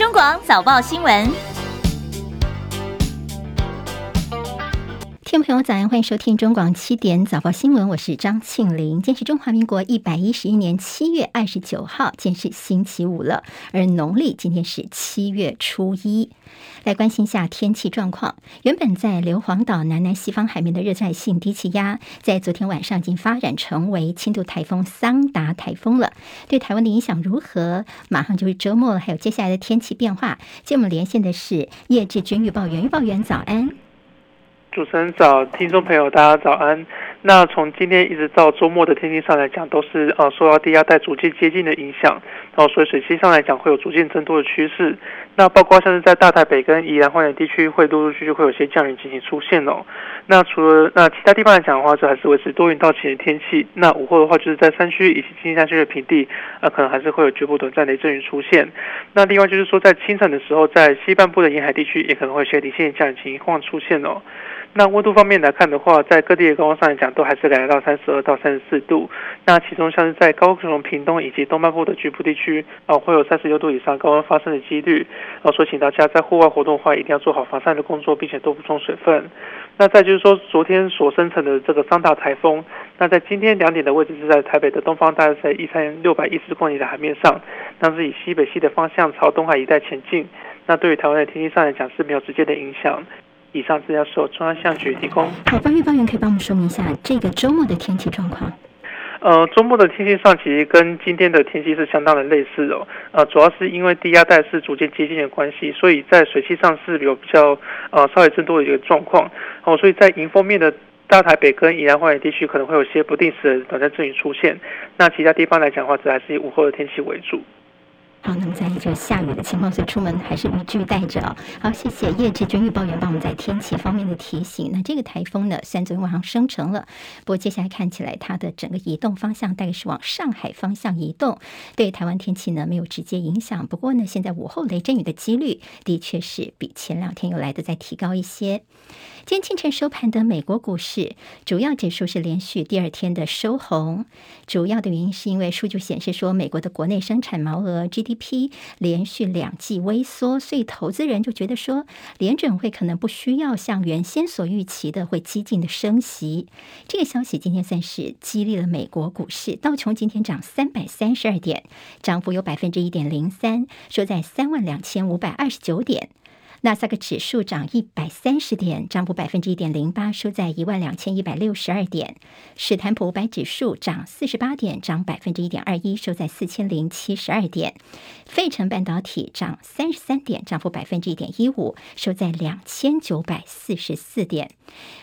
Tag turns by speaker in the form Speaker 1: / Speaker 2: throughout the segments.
Speaker 1: 中广早报新闻。
Speaker 2: 听众朋友，早安，欢迎收听中广七点早报新闻，我是张庆玲。今天是中华民国一百一十一年七月二十九号，今天是星期五了，而农历今天是七月初一。来关心一下天气状况。原本在硫磺岛南南西方海面的热带性低气压，在昨天晚上已经发展成为轻度台风桑达台风了。对台湾的影响如何？马上就是周末了，还有接下来的天气变化。今天我们连线的是叶志军预报员，预报员早安。
Speaker 3: 主持人早，听众朋友大家早安。那从今天一直到周末的天气上来讲，都是呃受到低压带逐渐接近的影响，然后所以水气上来讲会有逐渐增多的趋势。那包括像是在大台北跟宜兰花莲地区，会陆陆续续会有些降雨情形出现哦。那除了那其他地方来讲的话，就还是维持多云到晴的天气。那午后的话，就是在山区以及近山区的平地，呃，可能还是会有局部短暂雷阵雨出现。那另外就是说，在清晨的时候，在西半部的沿海地区，也可能会有些零星降雨情况出现哦。那温度方面来看的话，在各地的高温上来讲，都还是来到三十二到三十四度。那其中像是在高雄、屏东以及东半部的局部地区，啊，会有三十六度以上高温发生的几率。啊，所以请大家在户外活动的话，一定要做好防晒的工作，并且多补充水分。那再就是说，昨天所生成的这个三大台风，那在今天两点的位置是在台北的东方，大概在一千六百一十公里的海面上，那是以西北西的方向朝东海一带前进。那对于台湾的天气上来讲是没有直接的影响。以上资料是由中央气象局提供。
Speaker 2: 好，方玉方圆可以帮我们说明一下这个周末的天气状况。
Speaker 3: 呃，周末的天气上其实跟今天的天气是相当的类似哦。呃，主要是因为低压带是逐渐接近的关系，所以在水汽上是有比较呃稍微增多的一个状况。哦，所以在迎风面的大台北跟宜兰花园地区可能会有些不定时的短暂阵雨出现。那其他地方来讲的话，则还是以午后的天气为主。
Speaker 2: 好，那么在一个下雨的情况，所以出门还是雨具带着。好，谢谢叶志军预报员帮我们在天气方面的提醒。那这个台风呢，虽然昨天晚上生成了，不过接下来看起来它的整个移动方向大概是往上海方向移动，对台湾天气呢没有直接影响。不过呢，现在午后雷阵雨的几率的确是比前两天又来的再提高一些。今天清晨收盘的美国股市主要指数是连续第二天的收红，主要的原因是因为数据显示说美国的国内生产毛额 GDP。一批连续两季微缩，所以投资人就觉得说，联准会可能不需要像原先所预期的会激进的升息。这个消息今天算是激励了美国股市，道琼今天涨三百三十二点，涨幅有百分之一点零三，收在三万两千五百二十九点。纳斯达克指数涨一百三十点，涨幅百分之一点零八，收在一万两千一百六十二点。史坦普五百指数涨四十八点，涨百分之一点二一，收在四千零七十二点。费城半导体涨三十三点，涨幅百分之一点一五，收在两千九百四十四点。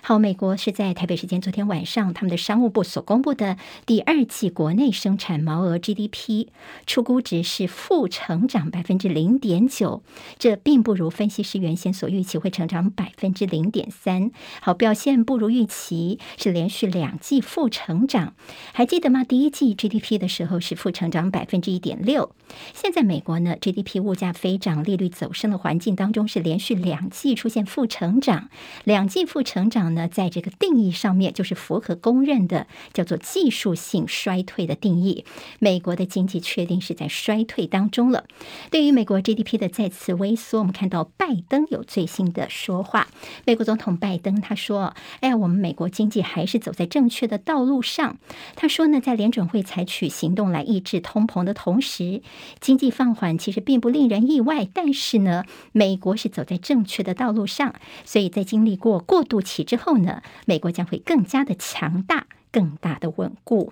Speaker 2: 好，美国是在台北时间昨天晚上，他们的商务部所公布的第二季国内生产毛额 GDP 出估值是负成长百分之零点九，这并不如分析。是原先所预期会成长百分之零点三，好，表现不如预期，是连续两季负成长。还记得吗？第一季 GDP 的时候是负成长百分之一点六。现在美国呢，GDP 物价飞涨、利率走升的环境当中，是连续两季出现负成长。两季负成长呢，在这个定义上面就是符合公认的叫做技术性衰退的定义。美国的经济确定是在衰退当中了。对于美国 GDP 的再次萎缩，我们看到拜。拜登有最新的说话，美国总统拜登他说：“哎，我们美国经济还是走在正确的道路上。”他说呢，在联准会采取行动来抑制通膨的同时，经济放缓其实并不令人意外。但是呢，美国是走在正确的道路上，所以在经历过过渡期之后呢，美国将会更加的强大，更大的稳固。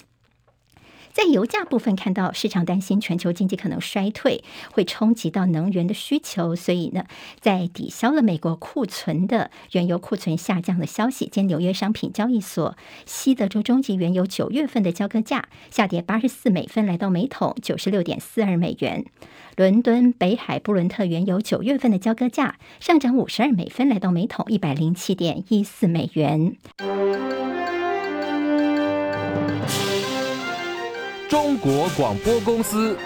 Speaker 2: 在油价部分，看到市场担心全球经济可能衰退，会冲击到能源的需求，所以呢，在抵消了美国库存的原油库存下降的消息，今纽约商品交易所西德州中级原油九月份的交割价下跌八十四美分，来到每桶九十六点四二美元。伦敦北海布伦特原油九月份的交割价上涨五十二美分，来到每桶一百零七点一四美元。
Speaker 4: 中国广播公司。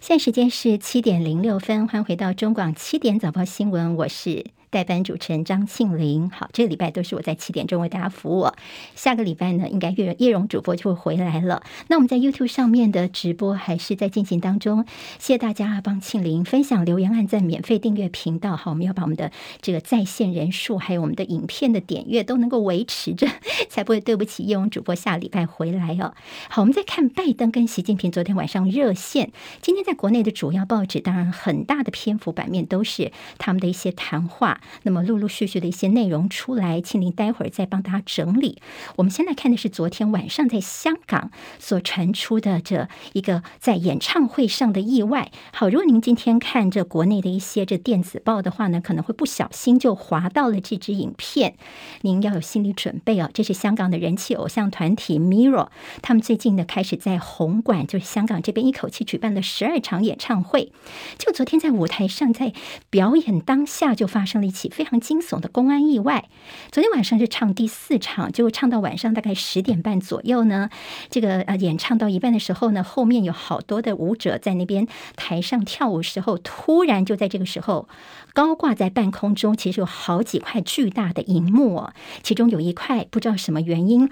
Speaker 2: 现在时间是七点零六分，欢迎回到中广七点早报新闻，我是代班主持人张庆玲。好，这个礼拜都是我在七点钟为大家服务。下个礼拜呢，应该叶叶蓉主播就会回来了。那我们在 YouTube 上面的直播还是在进行当中，谢谢大家帮庆玲分享、留言、按赞、免费订阅频道。好，我们要把我们的这个在线人数，还有我们的影片的点阅都能够维持着，才不会对不起叶蓉主播下礼拜回来哦。好，我们再看拜登跟习近平昨天晚上热线。今天在国内的主要报纸，当然很大的篇幅版面都是他们的一些谈话。那么陆陆续续的一些内容出来，请您待会儿再帮大家整理。我们现在看的是昨天晚上在香港所传出的这一个在演唱会上的意外。好，如果您今天看这国内的一些这电子报的话呢，可能会不小心就滑到了这支影片，您要有心理准备哦。这是香港的人气偶像团体 Mirror，他们最近呢开始在红馆，就是香港这边一口气举办了十二场演唱会。就昨天在舞台上在表演当下，就发生了起非常惊悚的公安意外。昨天晚上是唱第四场，就唱到晚上大概十点半左右呢，这个呃演唱到一半的时候呢，后面有好多的舞者在那边台上跳舞时候，突然就在这个时候高挂在半空中，其实有好几块巨大的荧幕，其中有一块不知道什么原因。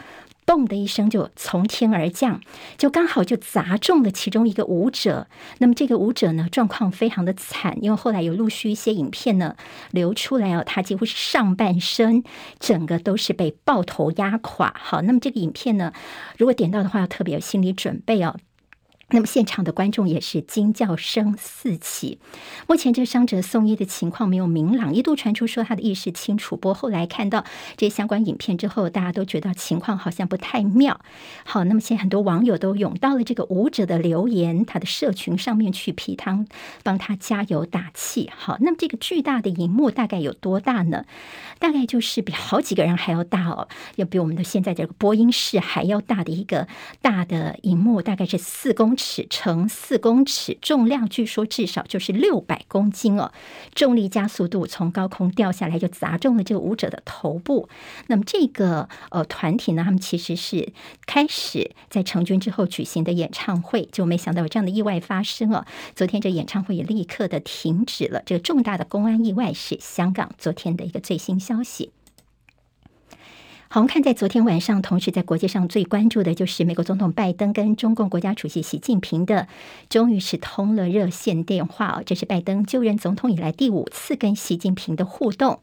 Speaker 2: 嘣的一声就从天而降，就刚好就砸中了其中一个舞者。那么这个舞者呢，状况非常的惨，因为后来有陆续一些影片呢流出来哦，他几乎是上半身整个都是被爆头压垮。好，那么这个影片呢，如果点到的话，要特别有心理准备哦。那么现场的观众也是惊叫声四起。目前这伤者送医的情况没有明朗，一度传出说他的意识清楚，不过后来看到这相关影片之后，大家都觉得情况好像不太妙。好，那么现在很多网友都涌到了这个舞者的留言，他的社群上面去批他，帮他加油打气。好，那么这个巨大的荧幕大概有多大呢？大概就是比好几个人还要大哦，要比我们的现在这个播音室还要大的一个大的荧幕，大概是四公尺尺乘四公尺，重量据说至少就是六百公斤哦。重力加速度从高空掉下来，就砸中了这个舞者的头部。那么这个呃团体呢，他们其实是开始在成军之后举行的演唱会，就没想到有这样的意外发生哦。昨天这演唱会也立刻的停止了。这个重大的公安意外是香港昨天的一个最新消息。好，我们看在昨天晚上，同时在国际上最关注的就是美国总统拜登跟中共国家主席习近平的，终于是通了热线电话哦。这是拜登就任总统以来第五次跟习近平的互动。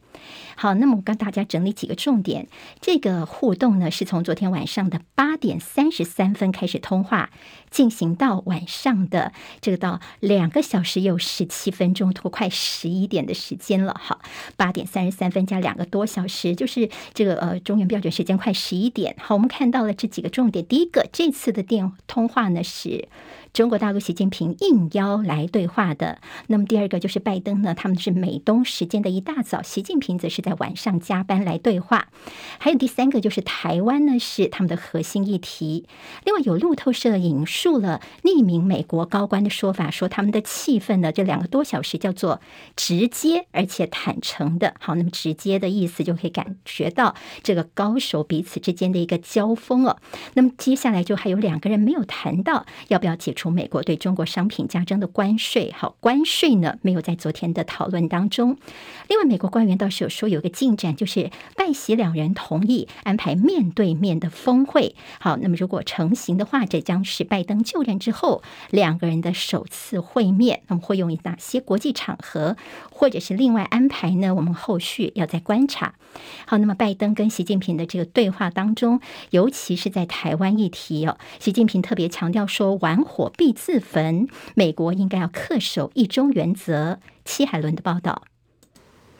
Speaker 2: 好，那么我跟大家整理几个重点。这个互动呢，是从昨天晚上的八点三十三分开始通话，进行到晚上的这个到两个小时又十七分钟，都快十一点的时间了。好，八点三十三分加两个多小时，就是这个呃中原标准时间快十一点。好，我们看到了这几个重点。第一个，这次的电通话呢是。中国大陆习近平应邀来对话的。那么第二个就是拜登呢，他们是美东时间的一大早，习近平则是在晚上加班来对话。还有第三个就是台湾呢，是他们的核心议题。另外有路透社引述了匿名美国高官的说法，说他们的气氛呢，这两个多小时叫做直接而且坦诚的。好，那么直接的意思就可以感觉到这个高手彼此之间的一个交锋了。那么接下来就还有两个人没有谈到要不要解除。除美国对中国商品加征的关税，好，关税呢没有在昨天的讨论当中。另外，美国官员倒是有说有个进展，就是拜习两人同意安排面对面的峰会。好，那么如果成型的话，这将是拜登就任之后两个人的首次会面。那么会用于哪些国际场合，或者是另外安排呢？我们后续要再观察。好，那么拜登跟习近平的这个对话当中，尤其是在台湾议题哦，习近平特别强调说，玩火。必自焚，美国应该要恪守一中原则。戚海伦的报道。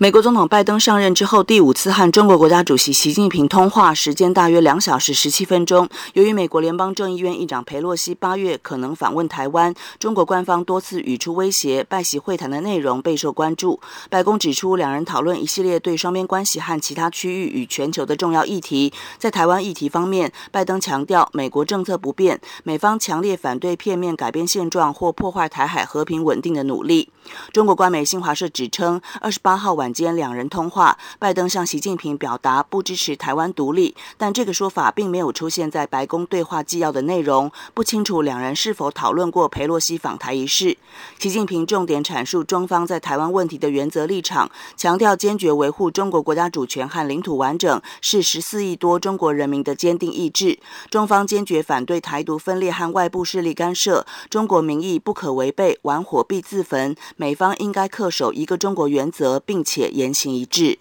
Speaker 1: 美国总统拜登上任之后第五次和中国国家主席习近平通话，时间大约两小时十七分钟。由于美国联邦众议院议长裴洛西八月可能访问台湾，中国官方多次语出威胁，拜习会谈的内容备受关注。白宫指出，两人讨论一系列对双边关系和其他区域与全球的重要议题。在台湾议题方面，拜登强调美国政策不变，美方强烈反对片面改变现状或破坏台海和平稳定的努力。中国官媒新华社指称，二十八号晚间两人通话，拜登向习近平表达不支持台湾独立，但这个说法并没有出现在白宫对话纪要的内容，不清楚两人是否讨论过裴洛西访台一事。习近平重点阐述中方在台湾问题的原则立场，强调坚决维护中国国家主权和领土完整是十四亿多中国人民的坚定意志。中方坚决反对台独分裂和外部势力干涉，中国民意不可违背，玩火必自焚。美方应该恪守一个中国原则，并且言行一致。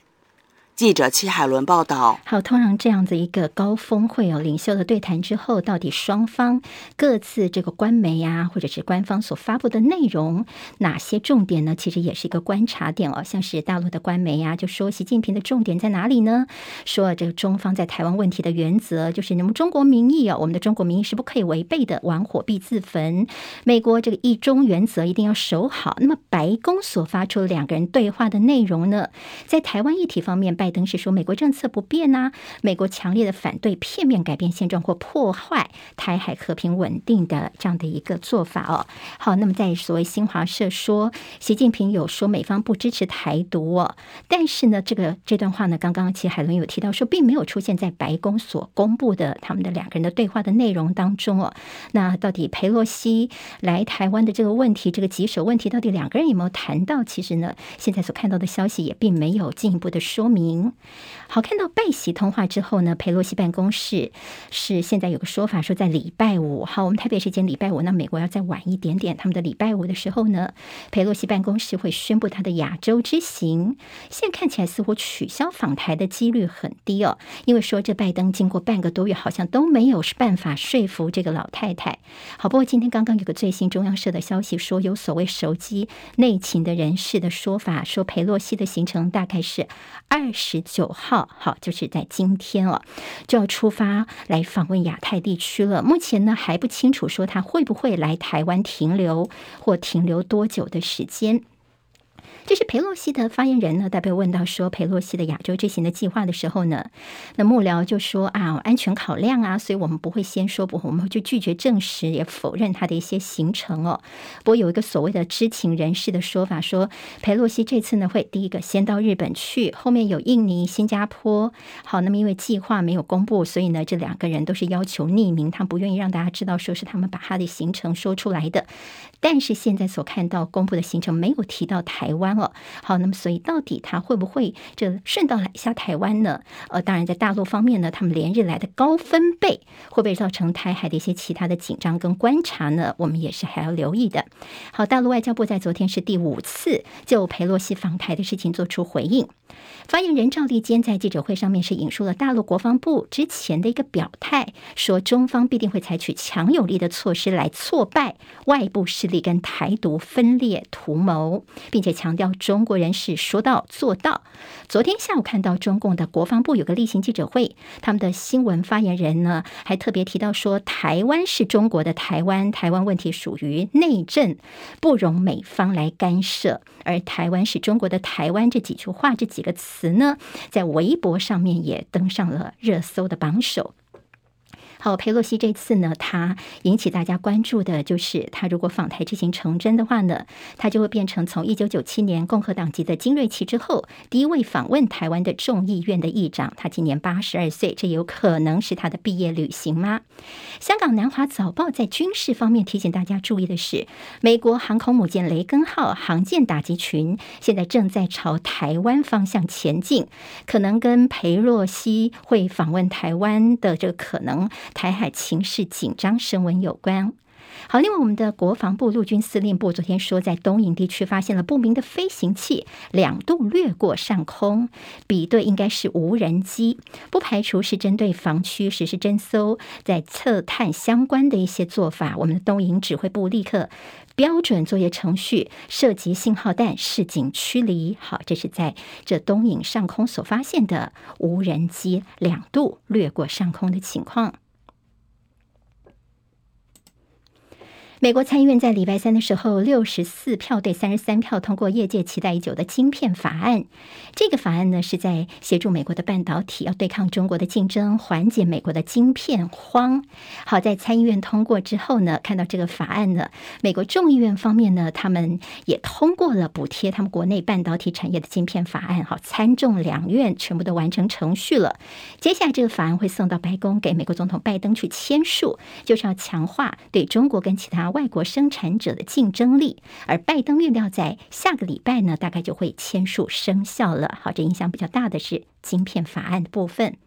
Speaker 1: 记者戚海伦报道。
Speaker 2: 好，通常这样子一个高峰会哦，领袖的对谈之后，到底双方各自这个官媒呀，或者是官方所发布的内容，哪些重点呢？其实也是一个观察点哦。像是大陆的官媒呀，就说习近平的重点在哪里呢？说这个中方在台湾问题的原则，就是你们中国民意啊，我们的中国民意是不可以违背的，玩火必自焚。美国这个一中原则一定要守好。那么白宫所发出两个人对话的内容呢，在台湾议题方面，拜拜登是说美国政策不变呐、美国强烈的反对片面改变现状或破坏台海和平稳定的这样的一个做法哦。好，那么在所谓新华社说，习近平有说美方不支持台独哦，但是呢，这个这段话呢，刚刚其实海伦有提到说，并没有出现在白宫所公布的他们的两个人的对话的内容当中哦。那到底裴洛西来台湾的这个问题，这个棘手问题，到底两个人有没有谈到？其实呢，现在所看到的消息也并没有进一步的说明。음 好，看到拜习通话之后呢，佩洛西办公室是现在有个说法说，在礼拜五，好，我们台北时间礼拜五，那美国要再晚一点点，他们的礼拜五的时候呢，佩洛西办公室会宣布他的亚洲之行。现在看起来似乎取消访台的几率很低哦，因为说这拜登经过半个多月，好像都没有办法说服这个老太太。好，不过今天刚刚有个最新中央社的消息说，有所谓熟悉内情的人士的说法，说佩洛西的行程大概是二。十九号，好，就是在今天哦，就要出发来访问亚太地区了。目前呢还不清楚说他会不会来台湾停留，或停留多久的时间。这是裴洛西的发言人呢，代表问到说裴洛西的亚洲之行的计划的时候呢，那幕僚就说啊，安全考量啊，所以我们不会先说不，我们就拒绝证实也否认他的一些行程哦。不过有一个所谓的知情人士的说法说，裴洛西这次呢会第一个先到日本去，后面有印尼、新加坡。好，那么因为计划没有公布，所以呢这两个人都是要求匿名，他不愿意让大家知道说是他们把他的行程说出来的。但是现在所看到公布的行程没有提到台湾。好，那么所以到底他会不会这顺道来一下台湾呢？呃，当然在大陆方面呢，他们连日来的高分贝会不会造成台海的一些其他的紧张跟观察呢？我们也是还要留意的。好，大陆外交部在昨天是第五次就裴洛西访台的事情做出回应。发言人赵立坚在记者会上面是引述了大陆国防部之前的一个表态，说中方必定会采取强有力的措施来挫败外部势力跟台独分裂图谋，并且强调中国人是说到做到。昨天下午看到中共的国防部有个例行记者会，他们的新闻发言人呢还特别提到说，台湾是中国的台湾，台湾问题属于内政，不容美方来干涉，而台湾是中国的台湾这几句话这几个词。呢，在微博上面也登上了热搜的榜首。好，裴洛西这次呢，他引起大家关注的就是，他如果访台之行成真的话呢，他就会变成从一九九七年共和党籍的金瑞奇之后，第一位访问台湾的众议院的议长。他今年八十二岁，这有可能是他的毕业旅行吗？香港南华早报在军事方面提醒大家注意的是，美国航空母舰雷根号航舰打击群现在正在朝台湾方向前进，可能跟裴洛西会访问台湾的这个可能。台海情势紧张升温有关。好，另外我们的国防部陆军司令部昨天说，在东营地区发现了不明的飞行器，两度掠过上空，比对应该是无人机，不排除是针对防区实施侦搜，在测探相关的一些做法。我们的东营指挥部立刻标准作业程序，涉及信号弹，示警驱离。好，这是在这东营上空所发现的无人机两度掠过上空的情况。美国参议院在礼拜三的时候，六十四票对三十三票通过业界期待已久的晶片法案。这个法案呢，是在协助美国的半导体要对抗中国的竞争，缓解美国的晶片荒。好，在参议院通过之后呢，看到这个法案呢，美国众议院方面呢，他们也通过了补贴他们国内半导体产业的晶片法案。好，参众两院全部都完成程序了。接下来这个法案会送到白宫给美国总统拜登去签署，就是要强化对中国跟其他。外国生产者的竞争力，而拜登预料在下个礼拜呢，大概就会签署生效了。好，这影响比较大的是晶片法案的部分。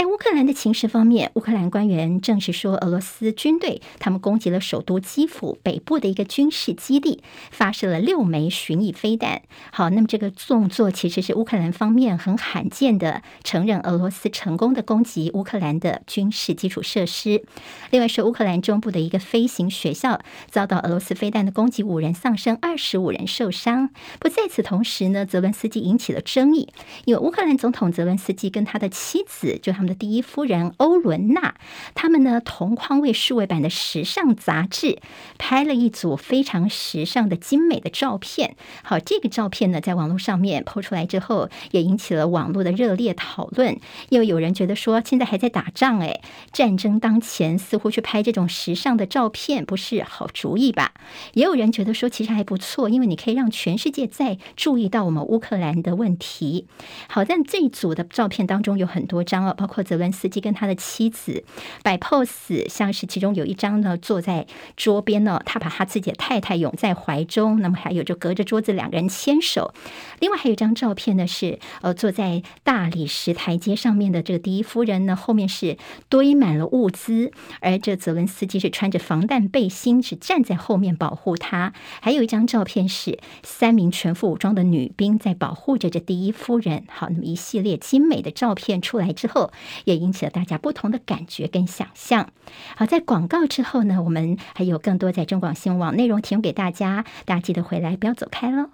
Speaker 2: 在乌克兰的情势方面，乌克兰官员证实说，俄罗斯军队他们攻击了首都基辅北部的一个军事基地，发射了六枚巡弋飞弹。好，那么这个动作其实是乌克兰方面很罕见的承认俄罗斯成功的攻击乌克兰的军事基础设施。另外是乌克兰中部的一个飞行学校遭到俄罗斯飞弹的攻击，五人丧生，二十五人受伤。不在此同时呢，泽伦斯基引起了争议，因为乌克兰总统泽伦斯基跟他的妻子就。他们的第一夫人欧伦娜，他们呢同框为数位版的时尚杂志拍了一组非常时尚的精美的照片。好，这个照片呢在网络上面抛出来之后，也引起了网络的热烈讨论。又有人觉得说，现在还在打仗，哎，战争当前，似乎去拍这种时尚的照片不是好主意吧？也有人觉得说，其实还不错，因为你可以让全世界再注意到我们乌克兰的问题。好，但这一组的照片当中有很多张哦，包泽伦斯基跟他的妻子摆 pose，像是其中有一张呢，坐在桌边呢，他把他自己的太太拥在怀中，那么还有就隔着桌子两个人牵手。另外还有一张照片呢，是呃坐在大理石台阶上面的这个第一夫人呢，后面是堆满了物资，而这泽伦斯基是穿着防弹背心，是站在后面保护他。还有一张照片是三名全副武装的女兵在保护着这第一夫人。好，那么一系列精美的照片出来之后。也引起了大家不同的感觉跟想象。好，在广告之后呢，我们还有更多在中广新闻网内容提供给大家，大家记得回来，不要走开喽。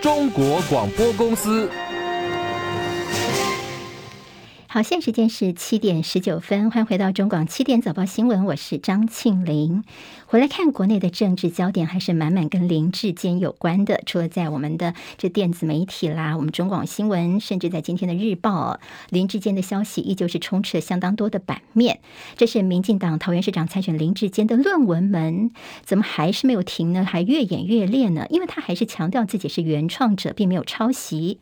Speaker 4: 中国广播公司。
Speaker 2: 好，现在时间是七点十九分，欢迎回到中广七点早报新闻，我是张庆玲。回来看国内的政治焦点，还是满满跟林志坚有关的。除了在我们的这电子媒体啦，我们中广新闻，甚至在今天的日报，林志坚的消息依旧是充斥了相当多的版面。这是民进党桃园市长参选林志坚的论文门，怎么还是没有停呢？还越演越烈呢？因为他还是强调自己是原创者，并没有抄袭。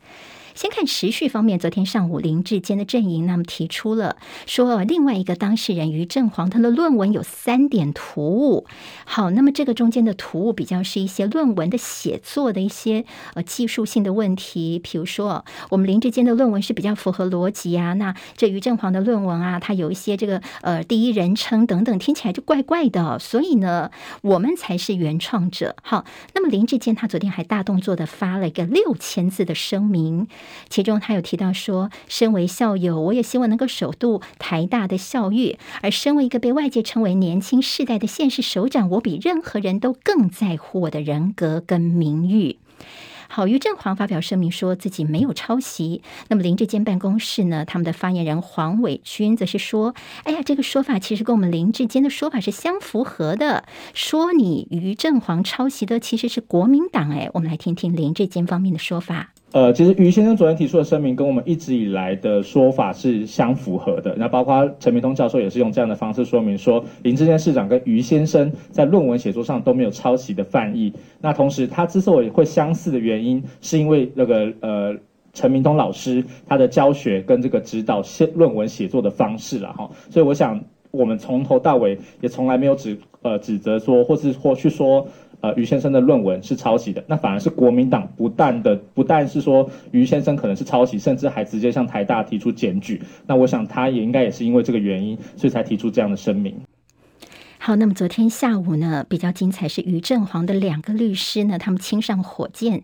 Speaker 2: 先看时序方面，昨天上午林志坚的阵营那么提出了说，另外一个当事人于正煌他的论文有三点突兀。好，那么这个中间的突兀比较是一些论文的写作的一些呃技术性的问题，比如说我们林志坚的论文是比较符合逻辑啊，那这于正煌的论文啊，他有一些这个呃第一人称等等，听起来就怪怪的，所以呢，我们才是原创者。好，那么林志坚他昨天还大动作的发了一个六千字的声明。其中他有提到说，身为校友，我也希望能够守度台大的校誉。而身为一个被外界称为年轻世代的县市首长，我比任何人都更在乎我的人格跟名誉。好，于正煌发表声明说自己没有抄袭。那么林志坚办公室呢，他们的发言人黄伟军则是说：“哎呀，这个说法其实跟我们林志坚的说法是相符合的。说你于正煌抄袭的其实是国民党。”哎，我们来听听林志坚方面的说法。
Speaker 5: 呃，其实于先生昨天提出的声明跟我们一直以来的说法是相符合的。那包括陈明通教授也是用这样的方式说明说，林志坚市长跟于先生在论文写作上都没有抄袭的犯意。那同时，他之所以会相似的原因，是因为那个呃陈明通老师他的教学跟这个指导写论文写作的方式了哈。所以我想，我们从头到尾也从来没有指呃指责说，或是或去说。呃，于先生的论文是抄袭的，那反而是国民党不但的，不但是说于先生可能是抄袭，甚至还直接向台大提出检举。那我想他也应该也是因为这个原因，所以才提出这样的声明。
Speaker 2: 好，那么昨天下午呢，比较精彩是于正煌的两个律师呢，他们亲上火箭。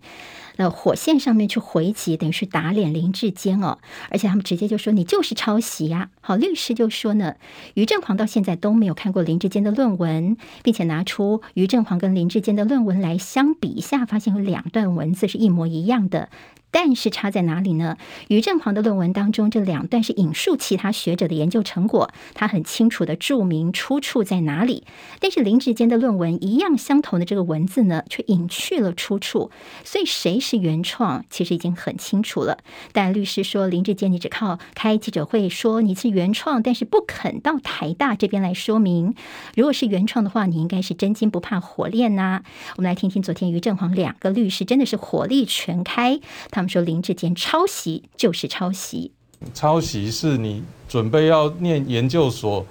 Speaker 2: 那火线上面去回击，等于是打脸林志坚哦，而且他们直接就说你就是抄袭呀、好，律师就说呢，于正煌到现在都没有看过林志坚的论文，并且拿出于正煌跟林志坚的论文来相比一下，发现有两段文字是一模一样的。但是差在哪里呢？于正煌的论文当中，这两段是引述其他学者的研究成果，他很清楚地注明出处在哪里。但是林志坚的论文一样相同的这个文字呢，却隐去了出处。所以谁是原创，其实已经很清楚了。但律师说，林志坚你只靠开记者会说你是原创，但是不肯到台大这边来说明。如果是原创的话，你应该是真金不怕火炼呐、我们来听听昨天于正煌两个律师真的是火力全开，他。说林志坚抄袭就是抄袭，
Speaker 6: 抄袭是你准备要念研究所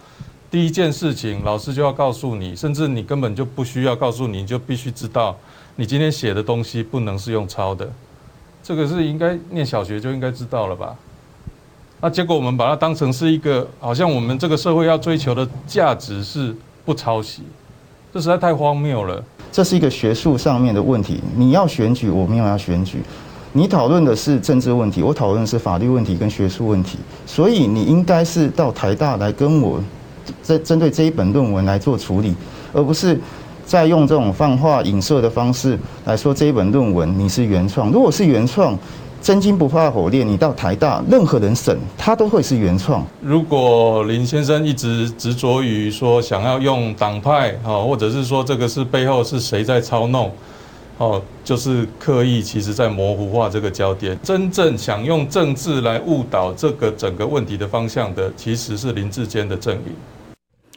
Speaker 6: 第一件事情，老师就要告诉你，甚至你根本就不需要告诉你，你就必须知道，你今天写的东西不能是用抄的，这个是应该念小学就应该知道了吧？那结果我们把它当成是一个，好像我们这个社会要追求的价值是不抄袭，这实在太荒谬了。
Speaker 7: 这是一个学术上面的问题，你要选举，我没有要选举。你讨论的是政治问题，我讨论的是法律问题跟学术问题，所以你应该是到台大来跟我针针对这一本论文来做处理，而不是再用这种泛化影射的方式来说这一本论文你是原创。如果是原创，真金不怕火炼，你到台大任何人审他都会是原创。
Speaker 6: 如果林先生一直执着于说想要用党派啊，或者是说这个是背后是谁在操弄？哦，就是刻意，其实在模糊化这个焦点。真正想用政治来误导这个整个问题的方向的，其实是林志坚的阵营。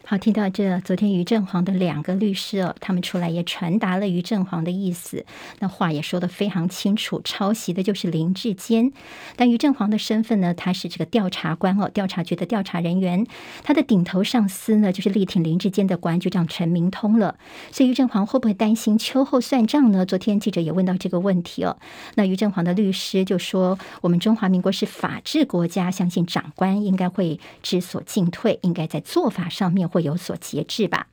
Speaker 2: 好，听到这，昨天于振煌的两个律师哦，他们出来也传达了于振煌的意思，那话也说得非常清楚，抄袭的就是林志坚。但于振煌的身份呢，他是这个调查官哦，调查局的调查人员，他的顶头上司呢，就是力挺林志坚的国安局长陈明通了。所以于振煌会不会担心秋后算账呢？昨天记者也问到这个问题哦，那于振煌的律师就说，我们中华民国是法治国家，相信长官应该会知所进退，应该在做法上面。会有所节制吧。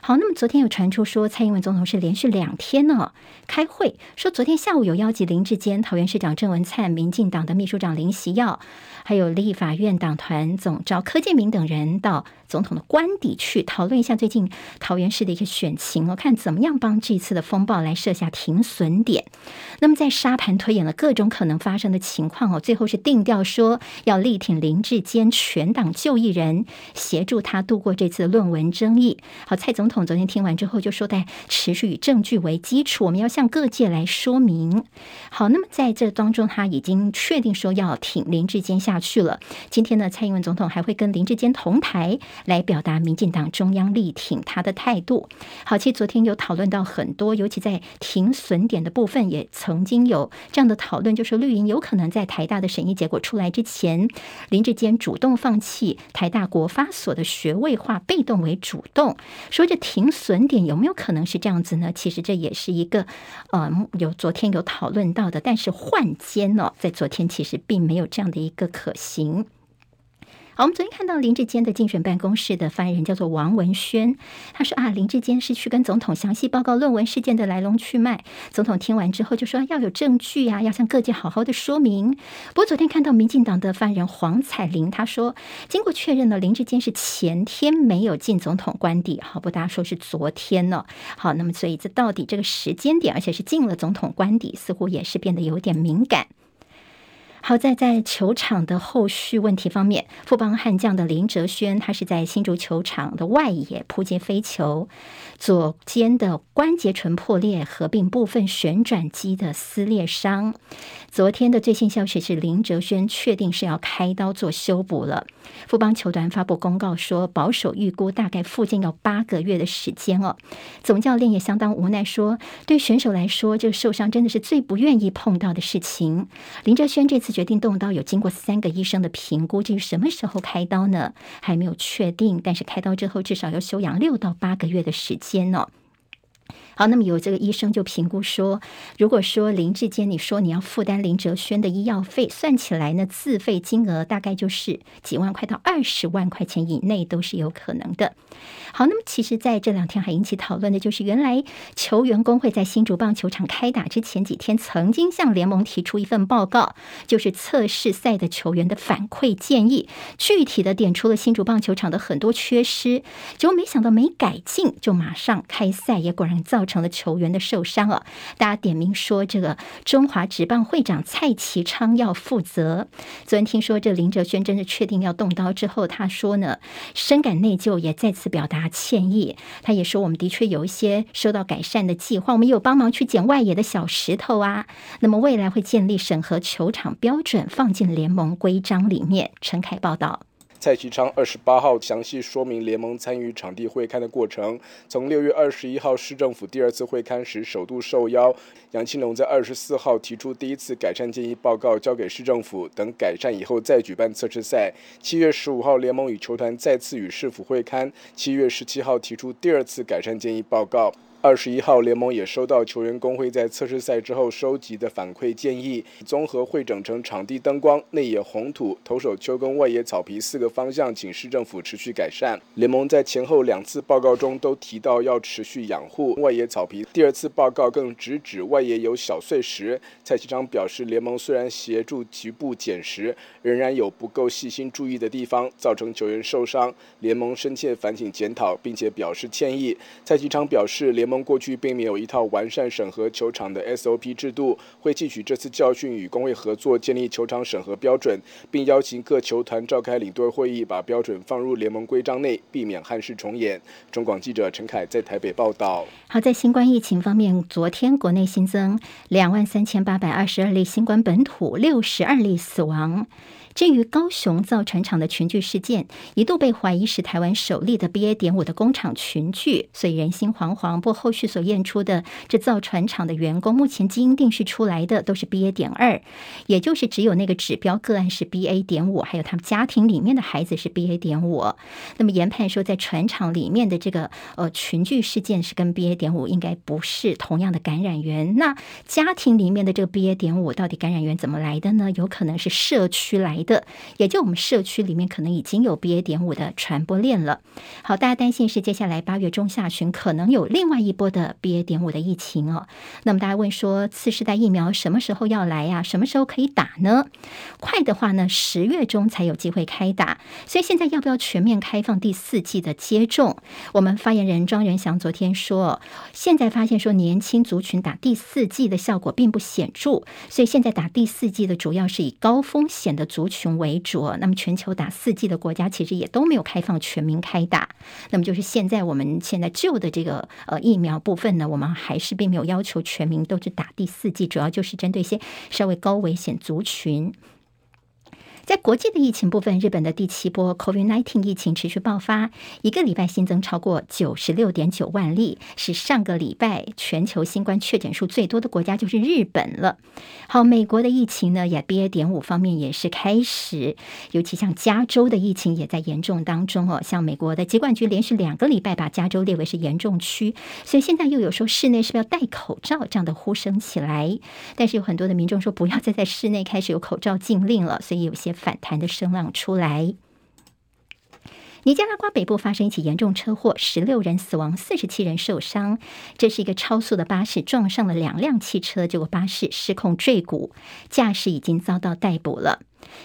Speaker 2: 好，那么昨天有传出说，蔡英文总统是连续两天呢开会，说昨天下午有邀集林志坚、桃园市长郑文灿、民进党的秘书长林锡耀，还有立法院党团总召柯建铭等人到总统的官邸去讨论一下最近桃园市的一个选情，我看怎么样帮这次的风暴来设下停损点。那么在沙盘推演了各种可能发生的情况哦，最后是定调说要力挺林志坚，全党就一人，协助他度过这次论文争议。好，蔡总统昨天听完之后就说，在持续以证据为基础，我们要向各界来说明。好，那么在这当中他已经确定说要挺林志坚下去了。今天呢，蔡英文总统还会跟林志坚同台。来表达民进党中央力挺他的态度。好，其实昨天有讨论到很多，尤其在停损点的部分，也曾曾经有这样的讨论，就是绿营有可能在台大的审议结果出来之前，林志坚主动放弃台大国发所的学位化，被动为主动。说这停损点有没有可能是这样子呢？其实这也是一个，呃，有昨天有讨论到的，但是换肩呢，在昨天其实并没有这样的一个可行。好，我们昨天看到林志坚的竞选办公室的发言人叫做王文轩，他说啊，林志坚是去跟总统详细报告论文事件的来龙去脉。总统听完之后就说要有证据啊，要向各界好好的说明。不过昨天看到民进党的发言人黄彩玲，他说经过确认呢，林志坚是前天没有进总统官邸，好，不大家说是昨天呢。好，那么所以这到底这个时间点，而且是进了总统官邸，似乎也是变得有点敏感。好在在球场的后续问题方面，富邦悍将的林哲轩，他是在新竹球场的外野扑接飞球，左肩的关节唇破裂，合并部分旋转肌的撕裂伤。昨天的最新消息是，林哲轩确定是要开刀做修补了。富邦球团发布公告说，保守预估大概附近要八个月的时间哦。总教练也相当无奈说，对选手来说，这受伤真的是最不愿意碰到的事情。林哲轩这次。决定动刀，有经过三个医生的评估，至于什么时候开刀呢？还没有确定，但是开刀之后至少要休养六到八个月的时间呢。好，那么有这个医生就评估说，如果说林志坚你说你要负担林哲轩的医药费，算起来呢，自费金额大概就是几万块到二十万块钱以内都是有可能的。好，那么其实在这两天还引起讨论的就是，原来球员工会在新竹棒球场开打之前几天，曾经向联盟提出一份报告，就是测试赛的球员的反馈建议，具体的点出了新竹棒球场的很多缺失，结果没想到没改进，就马上开赛，也果然造成了球员的受伤了。大家点名说，这个中华职棒会长蔡其昌要负责。昨天听说这林哲轩真的确定要动刀之后，他说呢，深感内疚，也再次表达。歉意，他也说，我们的确有一些受到改善的计划，我们有帮忙去捡外野的小石头啊。那么未来会建立审核球场标准，放进联盟规章里面。陈凯报道。
Speaker 8: 蔡其昌二十八号详细说明联盟参与场地会勘的过程。从六月二十一号市政府第二次会勘时首度受邀，杨庆龙在二十四号提出第一次改善建议报告交给市政府，等改善以后再举办测试赛。七月十五号联盟与球团再次与市府会勘，七月十七号提出第二次改善建议报告。二十一号，联盟也收到球员工会在测试赛之后收集的反馈建议，综合汇整成场地灯光、内野红土、投手丘跟外野草皮四个方向，请市政府持续改善。联盟在前后两次报告中都提到要持续养护外野草皮，第二次报告更直指外野有小碎石。蔡其昌表示，联盟虽然协助局部捡拾，仍然有不够细心注意的地方，造成球员受伤。联盟深切反省检讨，并且表示歉意。蔡其昌表示，联盟过去并没有一套完善审核球场的 SOP 制度，会汲取这次教训，与工会合作建立球场审核标准，并邀请各球团召开领队会议，把标准放入联盟规章内，避免憾事重演。中广记者陈凯在台北报道。
Speaker 2: 好，在新冠疫情方面，昨天国内新增两万三千八百二十二例新冠本土，六十二例死亡。至于高雄造船厂的群聚事件，一度被怀疑是台湾首例的 BA. 点五的工厂群聚，所以人心惶惶。不过后续所验出的这造船厂的员工，目前基因定序出来的都是 BA. 点二，也就是只有那个指标个案是 BA. 点五，还有他们家庭里面的孩子是 BA. 点五。那么研判说，在船厂里面的这个呃群聚事件是跟 BA. 点五应该不是同样的感染源。那家庭里面的这个 BA. 点五到底感染源怎么来的呢？有可能是社区来的，也就我们社区里面可能已经有 BA. 点五的传播链了。好，大家担心是接下来八月中下旬可能有另外一波的 BA. 点五的疫情哦。那么大家问说，次世代疫苗什么时候要来呀？什么时候可以打呢？快的话呢，十月中才有机会开打。所以现在要不要全面开放第四季的接种？我们发言人庄人祥昨天说，现在发现说年轻族群打第四季的效果并不显著，所以现在打第四季的主要是以高风险的族群。群为主，那么全球打四剂的国家其实也都没有开放全民开打。那么就是现在我们现在旧的这个呃疫苗部分呢，我们还是并没有要求全民都去打第四剂，主要就是针对一些稍微高危险族群。在国际的疫情部分，日本的第七波 COVID-19 疫情持续爆发，一个礼拜新增超过九十六点九万例，是上个礼拜全球新冠确诊数最多的国家就是日本了。好，美国的疫情呢，也 BA. 点五方面也是开始，尤其像加州的疫情也在严重当中哦。像美国的疾管局连续两个礼拜把加州列为是严重区，所以现在又有说室内是不是要戴口罩这样的呼声起来，但是有很多的民众说不要再在室内开始有口罩禁令了，所以有些。反弹的声浪出来。尼加拉瓜北部发生一起严重车祸，十六人死亡，四十七人受伤。这是一个超速的巴士撞上了两辆汽车，结果巴士失控坠谷，驾驶已经遭到逮捕了。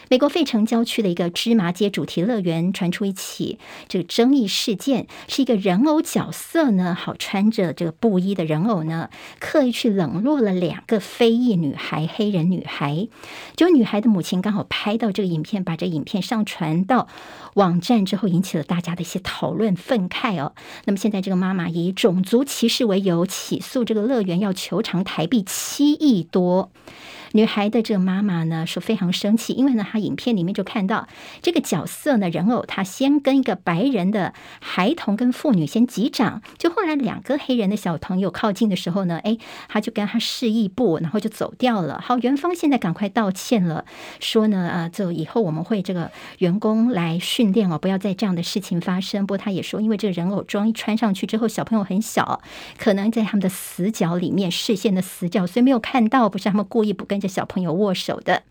Speaker 2: 美国费城郊区的一个芝麻街主题乐园传出一起这个争议事件，是一个人偶角色呢，好穿着这个布衣的人偶呢，刻意去冷落了两个非裔女孩，黑人女孩。就女孩的母亲刚好拍到这个影片，把这影片上传到网站之后，引起了大家的一些讨论愤慨哦。那么现在这个妈妈以种族歧视为由起诉这个乐园，要求偿台币七亿多。女孩的这个妈妈呢说非常生气，因为呢，她影片里面就看到这个角色呢，人偶她先跟一个白人的孩童跟妇女先击掌，就后来两个黑人的小朋友靠近的时候呢，哎，他就跟他示意不，然后就走掉了。好，园方现在赶快道歉了，说呢，呃，就以后我们会这个员工来训练哦，不要再这样的事情发生。不过他也说，因为这个人偶装一穿上去之后，小朋友很小，可能在他们的死角里面，视线的死角，所以没有看到，不是他们故意不跟着小朋友握手的。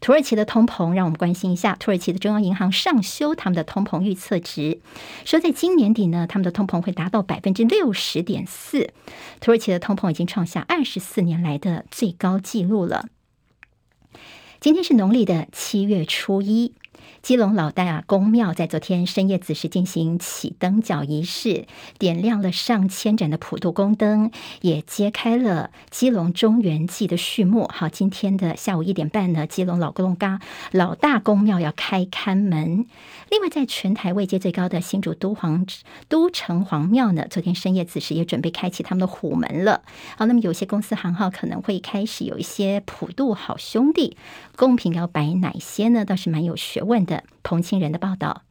Speaker 2: 土耳其的通膨，让我们关心一下。土耳其的中央银行上修他们的通膨预测值，说在今年底呢，他们的通膨会达到百分之六十点四。土耳其的通膨已经创下二十四年来的最高纪录了。今天是农历的七月初一。基隆老大公庙在昨天深夜子时进行启灯脚仪式，点亮了上千盏的普渡宫灯，也揭开了基隆中元祭的序幕。好，今天的下午一点半呢，基隆老公嘎老大公庙要开看门。另外，在全台位阶最高的新竹都皇都城隍庙呢，昨天深夜子时也准备开启他们的虎门了。好，那么有些公司行号可能会开始有一些普渡好兄弟贡品要摆哪些呢？倒是蛮有学问问的。同情人的报道：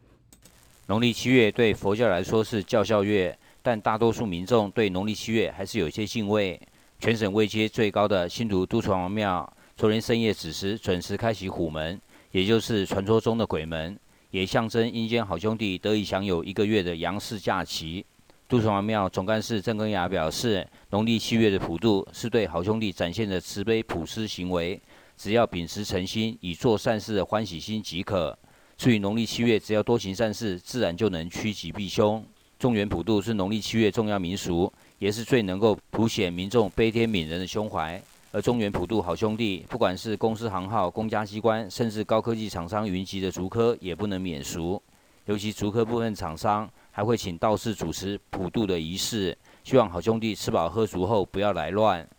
Speaker 9: 农历七月对佛教来说是叫孝月，但大多数民众对农历七月还是有些敬畏。全省位阶最高的新竹都城隍庙，昨天深夜子时准时开启虎门，也就是传说中的鬼门，也象征阴间好兄弟得以享有一个月的阳世假期。都城隍庙总干事郑根雅表示，农历七月的普渡是对好兄弟展现的慈悲普施行为。只要秉持诚心，以做善事的欢喜心即可。至于农历七月，只要多行善事，自然就能趋吉避凶。中元普渡是农历七月重要民俗，也是最能够凸显民众悲天悯人的胸怀。而中元普渡好兄弟，不管是公司行号、公家机关，甚至高科技厂商云集的竹科，也不能免俗。尤其竹科部分厂商还会请道士主持普渡的仪式，希望好兄弟吃饱喝足后不要来乱。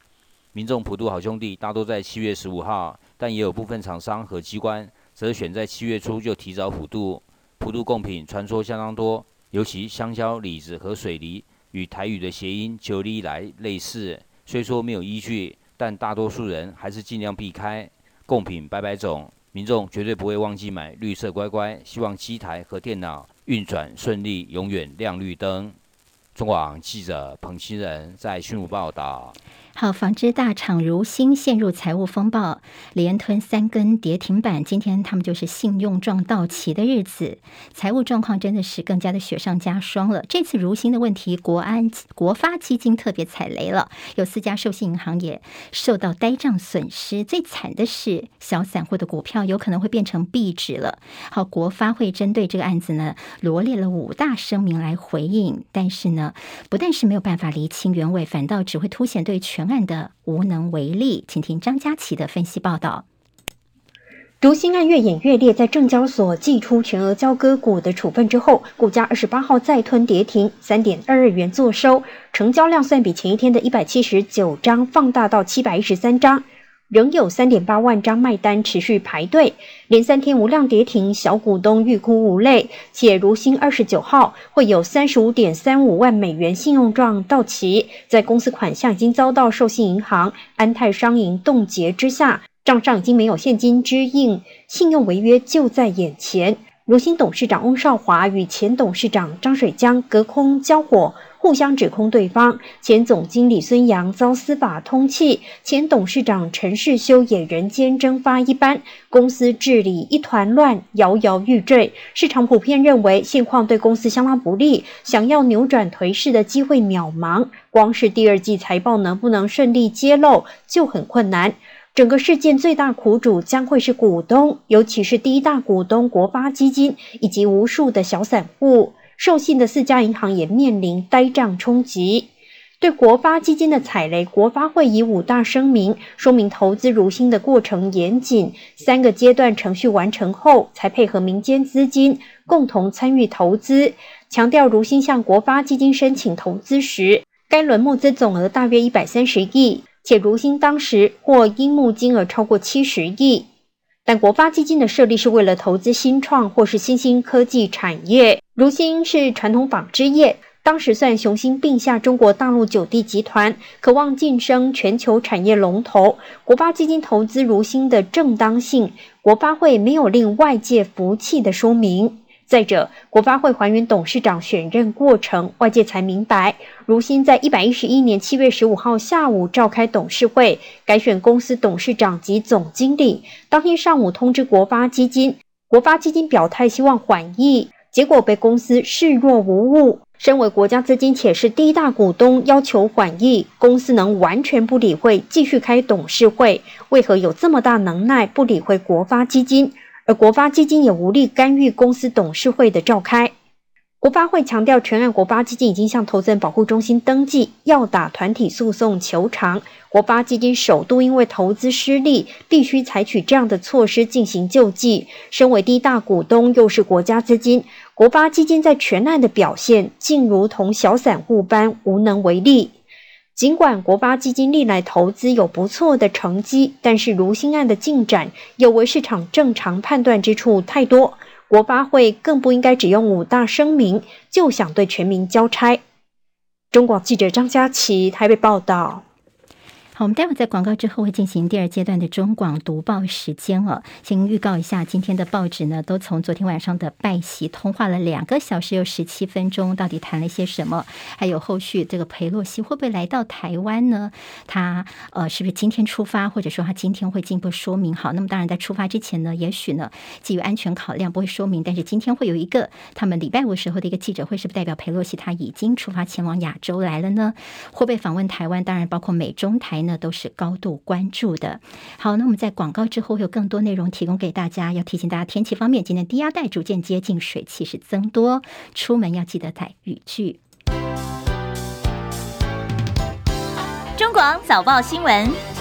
Speaker 9: 民众普渡好兄弟大多在七月十五号，但也有部分厂商和机关则选在七月初就提早普渡。普渡贡品传说相当多，尤其香蕉、李子和水梨与台语的谐音“九里来”类似，虽说没有依据，但大多数人还是尽量避开。贡品百百种，民众绝对不会忘记买绿色乖乖，希望机台和电脑运转顺利，永远亮绿灯。中广记者彭清仁在讯武报道。
Speaker 2: 好，纺织大厂如新陷入财务风暴，连吞三根跌停板。今天他们就是信用状到期的日子，财务状况真的是更加的雪上加霜了。这次如新的问题，国安国发基金特别踩雷了，有四家授信银行也受到呆账损失。最惨的是，小散户的股票有可能会变成壁纸了。好，国发会针对这个案子呢，罗列了五大声明来回应，但是呢，不但是没有办法厘清原委，反倒只会凸显对全本案的无能为力，请听张佳琪的分析报道。
Speaker 10: 竹心案越演越烈，在证交所寄出全额交割股的处分之后，股价二十八号再吞跌停，三点二二元作收，成交量算比前一天的一百七十九张放大到七百一十三张。仍有三点八万张卖单持续排队，连三天无量跌停，小股东欲哭无泪。且如新二十九号会有三十五点三五万美元信用状到期，在公司款项已经遭到授信银行安泰商银冻结之下，账上已经没有现金支应，信用违约就在眼前。如新董事长翁少华与前董事长张水江隔空交火。互相指控对方，前总经理孙杨遭司法通缉，前董事长陈世修也人间蒸发一般，公司治理一团乱，摇摇欲坠。市场普遍认为现况对公司相当不利，想要扭转颓势的机会渺茫。光是第二季财报能不能顺利揭露就很困难。整个事件最大苦主将会是股东，尤其是第一大股东国发基金以及无数的小散户。授信的四家银行也面临呆账冲击，对国发基金的踩雷，国发会以五大声明说明投资如新的过程严谨，三个阶段程序完成后才配合民间资金共同参与投资，强调如新向国发基金申请投资时，该轮募资总额大约一百三十亿，且如新当时或应募金额超过七十亿。但国发基金的设立是为了投资新创或是新兴科技产业，如新是传统纺织业，当时算雄心并下中国大陆九地集团，渴望晋升全球产业龙头。国发基金投资如新的正当性，国发会没有令外界服气的说明。再者，国发会还原董事长选任过程，外界才明白，如新在一百一十一年七月十五号下午召开董事会，改选公司董事长及总经理，当天上午通知国发基金，国发基金表态希望缓议，结果被公司视若无物。身为国家资金且是第一大股东，要求缓议，公司能完全不理会，继续开董事会？为何有这么大能耐不理会国发基金？而国发基金也无力干预公司董事会的召开。国发会强调，全案国发基金已经向投资人保护中心登记，要打团体诉讼求偿。国发基金首度因为投资失利，必须采取这样的措施进行救济。身为第一大股东，又是国家资金。国发基金在全案的表现，竟如同小散户般无能为力。尽管国发基金历来投资有不错的成绩，但是如新案的进展，有违市场正常判断之处太多。国发会更不应该只用五大声明就想对全民交差。中广记者张佳琪台北报道。
Speaker 11: 我们待会在广告之后会进行第二阶段的中广读报时间哦。先预告一下，今天的报纸呢，都从昨天晚上的拜习通话了两个小时又十七分钟，到底谈了些什么？还有后续这个裴洛西会不会来到台湾呢？他呃，是不是今天出发，或者说他今天会进一步说明？好，那么当然在出发之前呢，也许呢，基于安全考量不会说明，但是今天会有一个他们礼拜五时候的一个记者会，是不是代表裴洛西他已经出发前往亚洲来了呢？会不会访问台湾？当然包括美中台呢。那都是高度关注的。好，那我们在广告之后有更多内容提供给大家。要提醒大家，天气方面，今天低压带逐渐接近，水汽是增多，出门要记得带雨具。
Speaker 2: 中广早报新闻。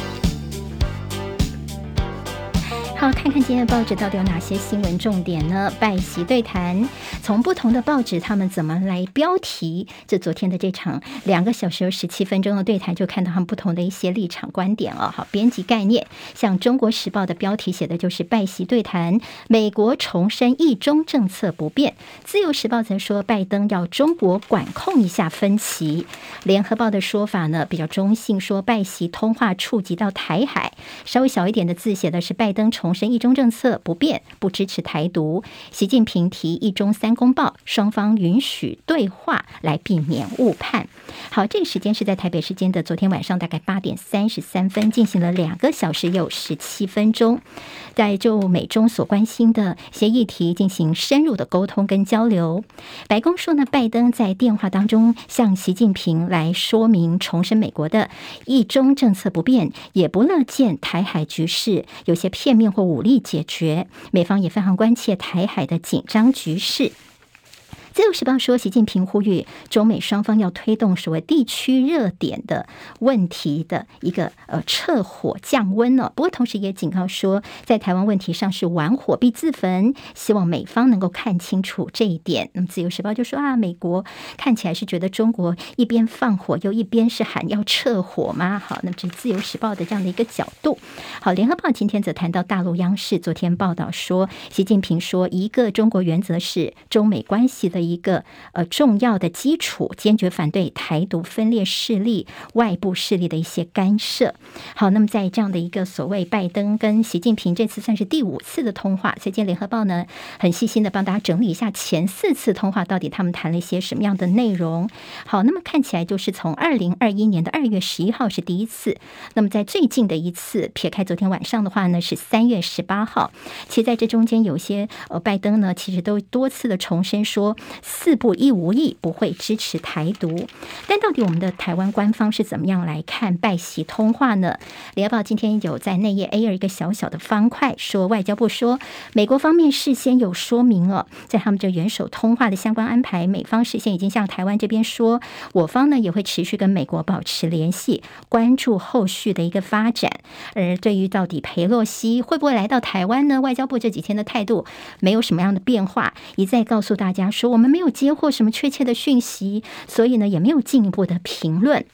Speaker 2: 好，看看今天的报纸到底有哪些新闻重点呢？拜习对谈，从不同的报纸他们怎么来标题？这昨天的这场两个小时十七分钟的对谈，就看到他们不同的一些立场观点哦。好，编辑概念，像《中国时报》的标题写的就是拜习对谈，美国重申一中政策不变；《自由时报》则说拜登要中国管控一下分歧；《联合报》的说法呢比较中性，说拜习通话触及到台海，稍微小一点的字写的是拜登重。重申一中政策不变，不支持台独。习近平提一中三公报，双方允许对话来避免误判。好，这个时间是在台北时间的昨天晚上大概八点三十三分，进行了两个小时又十七分钟，在就美中所关心的一些议题进行深入的沟通跟交流。白宫说呢，拜登在电话当中向习近平来说明，重申美国的一中政策不变，也不乐见台海局势有些片面或武力解决，美方也非常关切台海的紧张局势。自由时报说，习近平呼吁中美双方要推动所谓地区热点的问题的一个呃撤火降温呢。不过，同时也警告说，在台湾问题上是玩火必自焚，希望美方能够看清楚这一点。那么，自由时报就说啊，美国看起来是觉得中国一边放火，又一边是喊要撤火吗？好，那么这是自由时报的这样的一个角度。好，联合报今天则谈到大陆央视昨天报道说，习近平说一个中国原则是中美关系的。一个呃重要的基础，坚决反对台独分裂势力、外部势力的一些干涉。好，那么在这样的一个所谓拜登跟习近平这次算是第五次的通话，最近联合报呢很细心的帮大家整理一下前四次通话到底他们谈了一些什么样的内容。好，那么看起来就是从二零二一年的二月十一号是第一次，那么在最近的一次撇开昨天晚上的话呢是三月十八号。其实在这中间有些呃拜登呢其实都多次的重申说。四不一无意不会支持台独，但到底我们的台湾官方是怎么样来看拜习通话呢？联合报今天有在内页 A 二一个小小的方块说，外交部说美国方面事先有说明了，在他们这元首通话的相关安排，美方事先已经向台湾这边说，我方呢也会持续跟美国保持联系，关注后续的一个发展。而对于到底裴洛西会不会来到台湾呢？外交部这几天的态度没有什么样的变化，一再告诉大家说我们。没有接获什么确切的讯息，所以呢也没有进一步的评论。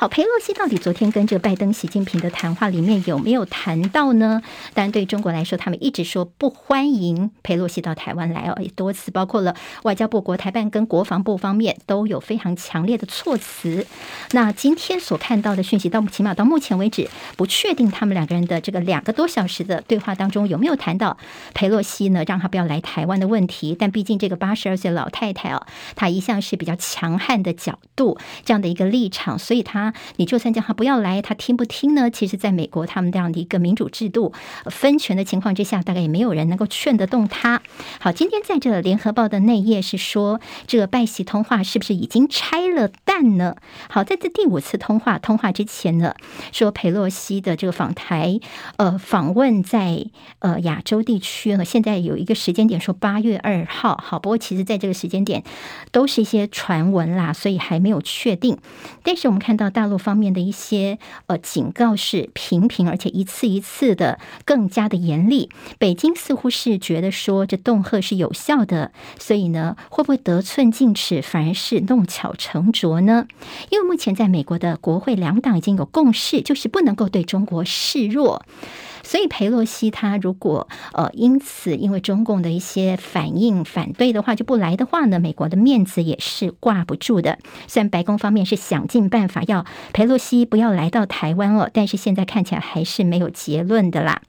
Speaker 2: 好，裴洛西到底昨天跟这个拜登、习近平的谈话里面有没有谈到呢？当然，对中国来说，他们一直说不欢迎裴洛西到台湾来哦，也多次包括了外交部、国台办跟国防部方面都有非常强烈的措辞。那今天所看到的讯息，到起码到目前为止，不确定他们两个人的这个两个多小时的对话当中有没有谈到裴洛西呢，让他不要来台湾的问题。但毕竟这个八十二岁老太太哦，她一向是比较强悍的角度，这样的一个立场，所以她你就算叫他不要来，他听不听呢？其实，在美国他们这样的一个民主制度分权的情况之下，大概也没有人能够劝得动他。好，今天在这联合报的内页是说，这个拜习通话是不是已经拆了弹呢？好，在这第五次通话通话之前呢，说佩洛西的这个访台呃访问在呃亚洲地区呢，现在有一个时间点说八月二号。好，不过其实在这个时间点都是一些传闻啦，所以还没有确定。但是我们看到大大陆方面的一些呃警告是频频，而且一次一次的更加的严厉。北京似乎是觉得说这恫吓是有效的，所以呢，会不会得寸进尺，反而是弄巧成拙呢？因为目前在美国的国会两党已经有共识，就是不能够对中国示弱。所以裴洛西他如果呃因此因为中共的一些反应反对的话就不来的话呢，美国的面子也是挂不住的。虽然白宫方面是想尽办法要裴洛西不要来到台湾了，但是现在看起来还是没有结论的啦。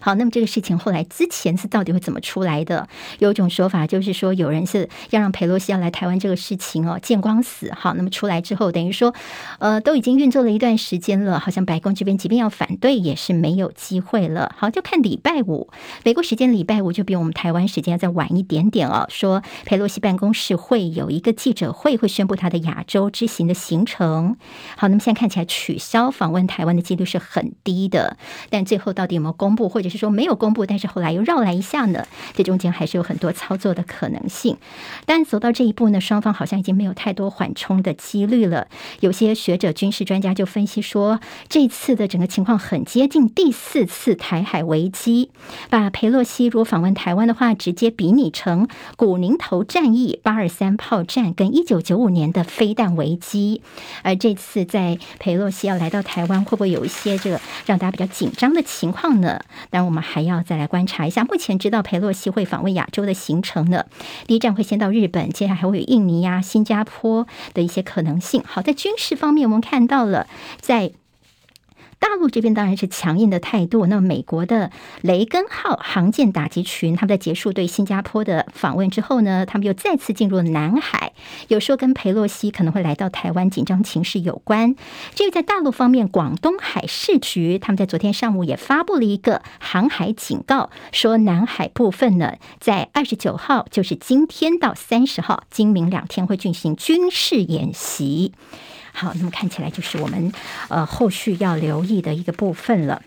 Speaker 2: 好，那么这个事情后来之前是到底会怎么出来的？有一种说法就是说，有人是要让裴洛西要来台湾这个事情哦见光死。好，那么出来之后，等于说，呃，都已经运作了一段时间了，好像白宫这边即便要反对也是没有机会了。好，就看礼拜五，美国时间礼拜五就比我们台湾时间要再晚一点点哦。说佩洛西办公室会有一个记者会，会宣布他的亚洲之行的行程。好，那么现在看起来取消访问台湾的几率是很低的，但最后到底有没有公布？或者是说没有公布，但是后来又绕来一下呢？这中间还是有很多操作的可能性。但走到这一步呢，双方好像已经没有太多缓冲的几率了。有些学者、军事专家就分析说，这次的整个情况很接近第四次台海危机，把裴洛西如果访问台湾的话，直接比拟成古宁头战役、八二三炮战跟一九九五年的飞弹危机。而这次在裴洛西要来到台湾，会不会有一些这个让大家比较紧张的情况呢？但我们还要再来观察一下，目前知道佩洛西会访问亚洲的行程呢。第一站会先到日本，接下来还会有印尼呀、啊、新加坡的一些可能性。好，在军事方面，我们看到了在。大陆这边当然是强硬的态度。那么，美国的雷根号航舰打击群，他们在结束对新加坡的访问之后呢，他们又再次进入南海，有说跟裴洛西可能会来到台湾紧张情势有关。至于在大陆方面，广东海事局他们在昨天上午也发布了一个航海警告，说南海部分呢，在二十九号，就是今天到三十号，今明两天会进行军事演习。好，那么看起来就是我们呃后续要留意的一个部分了。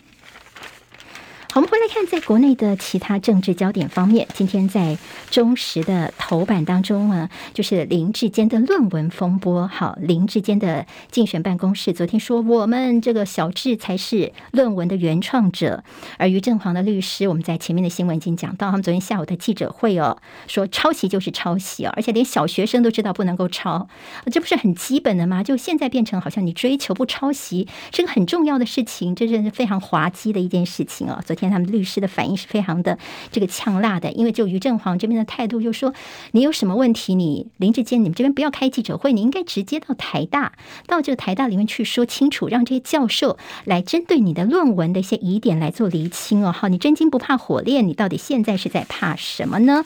Speaker 2: 我们回来看，在国内的其他政治焦点方面，今天在中时的头版当中呢，就是林志坚的论文风波。好，林志坚的竞选办公室昨天说，我们这个小智才是论文的原创者。而于正煌的律师，我们在前面的新闻已经讲到，他们昨天下午的记者会哦，说抄袭就是抄袭哦，而且连小学生都知道不能够抄，这不是很基本的吗？就现在变成好像你追求不抄袭是个很重要的事情，这是非常滑稽的一件事情哦。昨天。他们律师的反应是非常的这个呛辣的，因为就于正煌这边的态度就说，你有什么问题，你林志坚你们这边不要开记者会，你应该直接到台大，到这个台大里面去说清楚，让这些教授来针对你的论文的一些疑点来做厘清哦。好，你真金不怕火炼，你到底现在是在怕什么呢？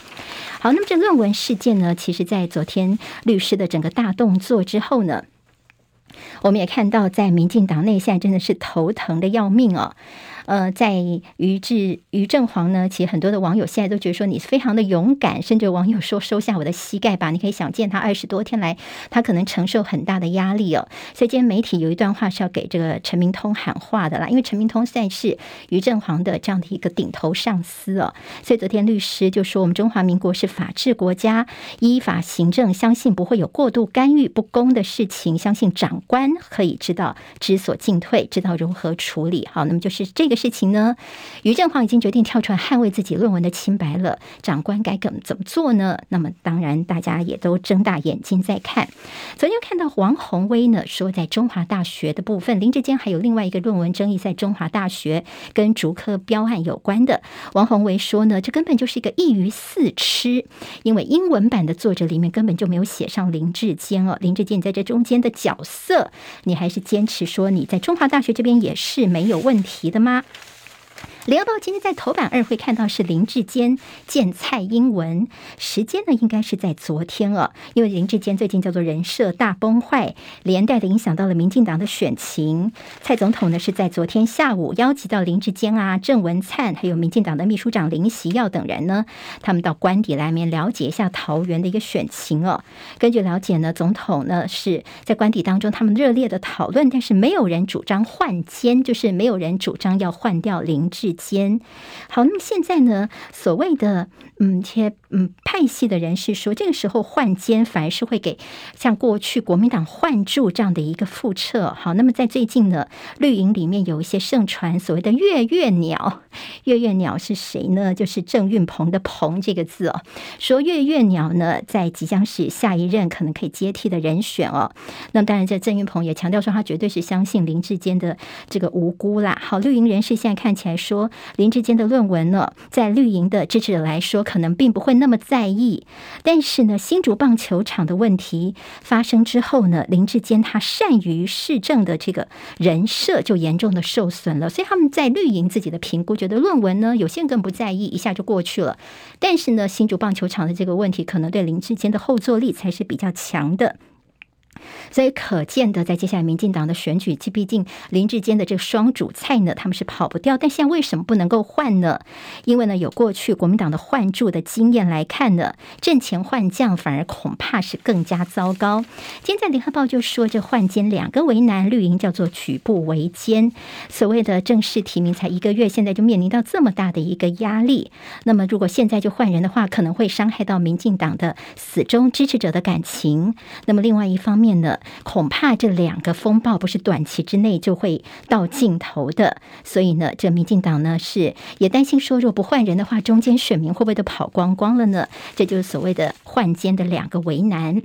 Speaker 2: 好，那么这论文事件呢，其实在昨天律师的整个大动作之后呢，我们也看到在民进党内现在真的是头疼的要命哦。呃，在于志于正煌呢，其实很多的网友现在都觉得说你非常的勇敢，甚至网友说收下我的膝盖吧。你可以想见他二十多天来，他可能承受很大的压力哦。所以今天媒体有一段话是要给这个陈明通喊话的啦，因为陈明通现在是于正煌的这样的一个顶头上司哦。所以昨天律师就说，我们中华民国是法治国家，依法行政，相信不会有过度干预不公的事情，相信长官可以知道知所进退，知道如何处理。好，那么就是这个。事情呢？于正煌已经决定跳出来捍卫自己论文的清白了，长官该怎么怎么做呢？那么当然，大家也都睁大眼睛在看。昨天看到王宏威呢说，在中华大学的部分，林志坚还有另外一个论文争议，在中华大学跟竹科标案有关的。王宏威说呢，这根本就是一个一鱼四吃，因为英文版的作者里面根本就没有写上林志坚哦。林志坚在这中间的角色，你还是坚持说你在中华大学这边也是没有问题的吗？联合报今天在头版二会看到是林志坚见蔡英文，时间呢应该是在昨天了，因为林志坚最近叫做人设大崩坏，连带的影响到了民进党的选情。蔡总统呢是在昨天下午邀集到林志坚啊、郑文灿，还有民进党的秘书长林习耀等人呢，他们到官邸来面了解一下桃园的一个选情哦。根据了解呢，总统呢是在官邸当中他们热烈的讨论，但是没有人主张换监，就是没有人主张要换掉林志。间好，那么现在呢？所谓的嗯，一些嗯派系的人士说，这个时候换监反而是会给像过去国民党换柱这样的一个复辙。好，那么在最近呢，绿营里面有一些盛传所谓的月月鸟，月月鸟是谁呢？就是郑运鹏的鹏这个字哦，说月月鸟呢，在即将是下一任可能可以接替的人选哦。那当然，这郑运鹏也强调说，他绝对是相信林志坚的这个无辜啦。好，绿营人士现在看起来说。林志坚的论文呢，在绿营的支持者来说，可能并不会那么在意。但是呢，新竹棒球场的问题发生之后呢，林志坚他善于市政的这个人设就严重的受损了。所以他们在绿营自己的评估，觉得论文呢，有些人更不在意，一下就过去了。但是呢，新竹棒球场的这个问题，可能对林志坚的后坐力才是比较强的。所以可见的，在接下来民进党的选举，其毕竟林志坚的这个双主菜呢，他们是跑不掉。但现在为什么不能够换呢？因为呢，有过去国民党的换柱的经验来看呢，阵前换将反而恐怕是更加糟糕。今天在联合报就说，这换监两个为难，绿营叫做举步维艰。所谓的正式提名才一个月，现在就面临到这么大的一个压力。那么如果现在就换人的话，可能会伤害到民进党的死忠支持者的感情。那么另外一方面呢，恐怕这两个风暴不是短期之内就会到尽头的，所以呢，这民进党呢是也担心说，若不换人的话，中间选民会不会都跑光光了呢？这就是所谓的换监的两个为难。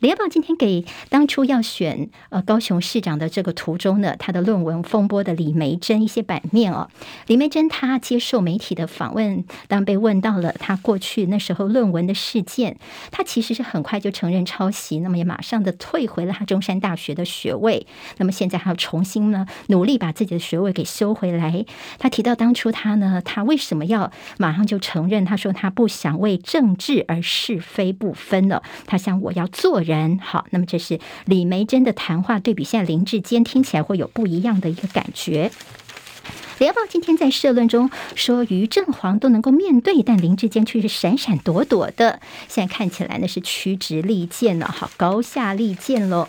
Speaker 2: 联合报今天给当初要选呃高雄市长的这个途中呢，他的论文风波的李梅珍一些版面哦。李梅珍她接受媒体的访问，当被问到了她过去那时候论文的事件，她其实是很快就承认抄袭，那么也马上的退回了他中山大学的学位。那么现在还要重新呢努力把自己的学位给修回来。他提到当初他呢，他为什么要马上就承认？他说他不想为政治而是非不分了。他想我要做人好，那么这是李梅珍的谈话，对比现在林志坚听起来会有不一样的一个感觉。联合报今天在社论中说，于正煌都能够面对，但林志坚却是闪闪躲躲的。现在看起来呢是曲直利剑了，好，高下立见喽。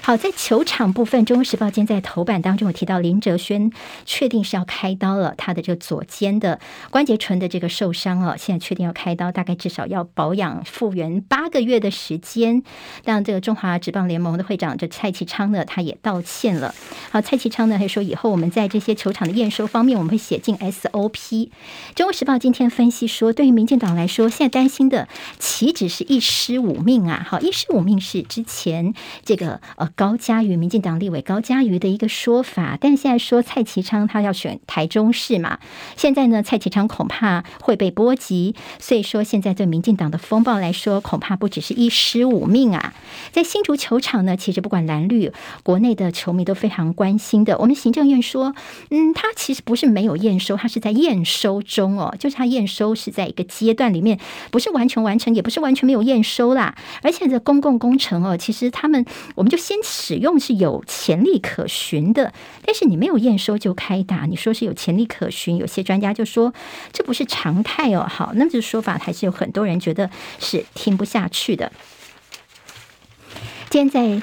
Speaker 2: 好，在球场部分，《中国时报》今天在头版当中有提到林哲轩确定是要开刀了，他的这个左肩的关节唇的这个受伤了，现在确定要开刀，大概至少要保养复原八个月的时间。当，这个中华职棒联盟的会长这蔡其昌呢，他也道歉了。好，蔡其昌呢还说，以后我们在这些球场的验收。方面，我们会写进 SOP。中国时报今天分析说，对于民进党来说，现在担心的岂止是一尸五命啊？好，一尸五命是之前这个呃高嘉瑜民进党立委高嘉瑜的一个说法，但现在说蔡其昌他要选台中市嘛，现在呢蔡其昌恐怕会被波及，所以说现在对民进党的风暴来说，恐怕不只是一尸五命啊。在新竹球场呢，其实不管蓝绿，国内的球迷都非常关心的。我们行政院说，嗯，他其。不是没有验收，它是在验收中哦，就是它验收是在一个阶段里面，不是完全完成，也不是完全没有验收啦。而且这公共工程哦，其实他们我们就先使用是有潜力可循的，但是你没有验收就开打，你说是有潜力可循，有些专家就说这不是常态哦。好，那么这说法还是有很多人觉得是听不下去的。现在。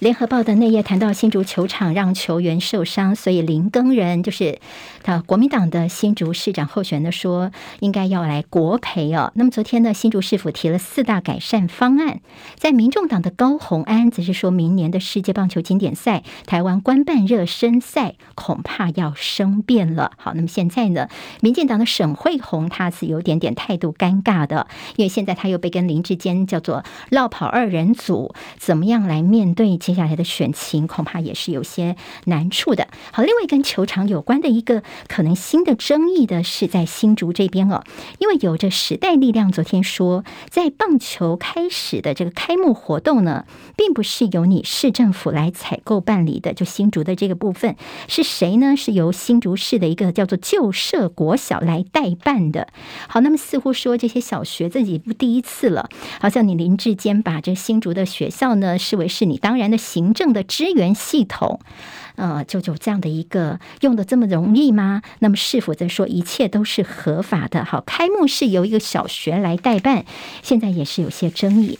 Speaker 2: 联合报的内页谈到新竹球场让球员受伤，所以林更人就是他国民党的新竹市长候选人说，应该要来国培哦。那么昨天呢，新竹市府提了四大改善方案，在民众党的高虹安则是说明年的世界棒球经典赛台湾官办热身赛恐怕要生变了。好，那么现在呢，民进党的沈慧虹他是有点点态度尴尬的，因为现在他又被跟林志坚叫做落跑二人组，怎么样来面对？接下来的选情恐怕也是有些难处的。好，另外跟球场有关的一个可能新的争议的是在新竹这边哦，因为有着时代力量昨天说，在棒球开始的这个开幕活动呢，并不是由你市政府来采购办理的，就新竹的这个部分是谁呢？是由新竹市的一个叫做旧社国小来代办的。好，那么似乎说这些小学自己不第一次了，好像你林志坚把这新竹的学校呢视为是你当然的。行政的支援系统，呃，就就这样的一个用的这么容易吗？那么是否在说一切都是合法的？好，开幕式由一个小学来代办，现在也是有些争议。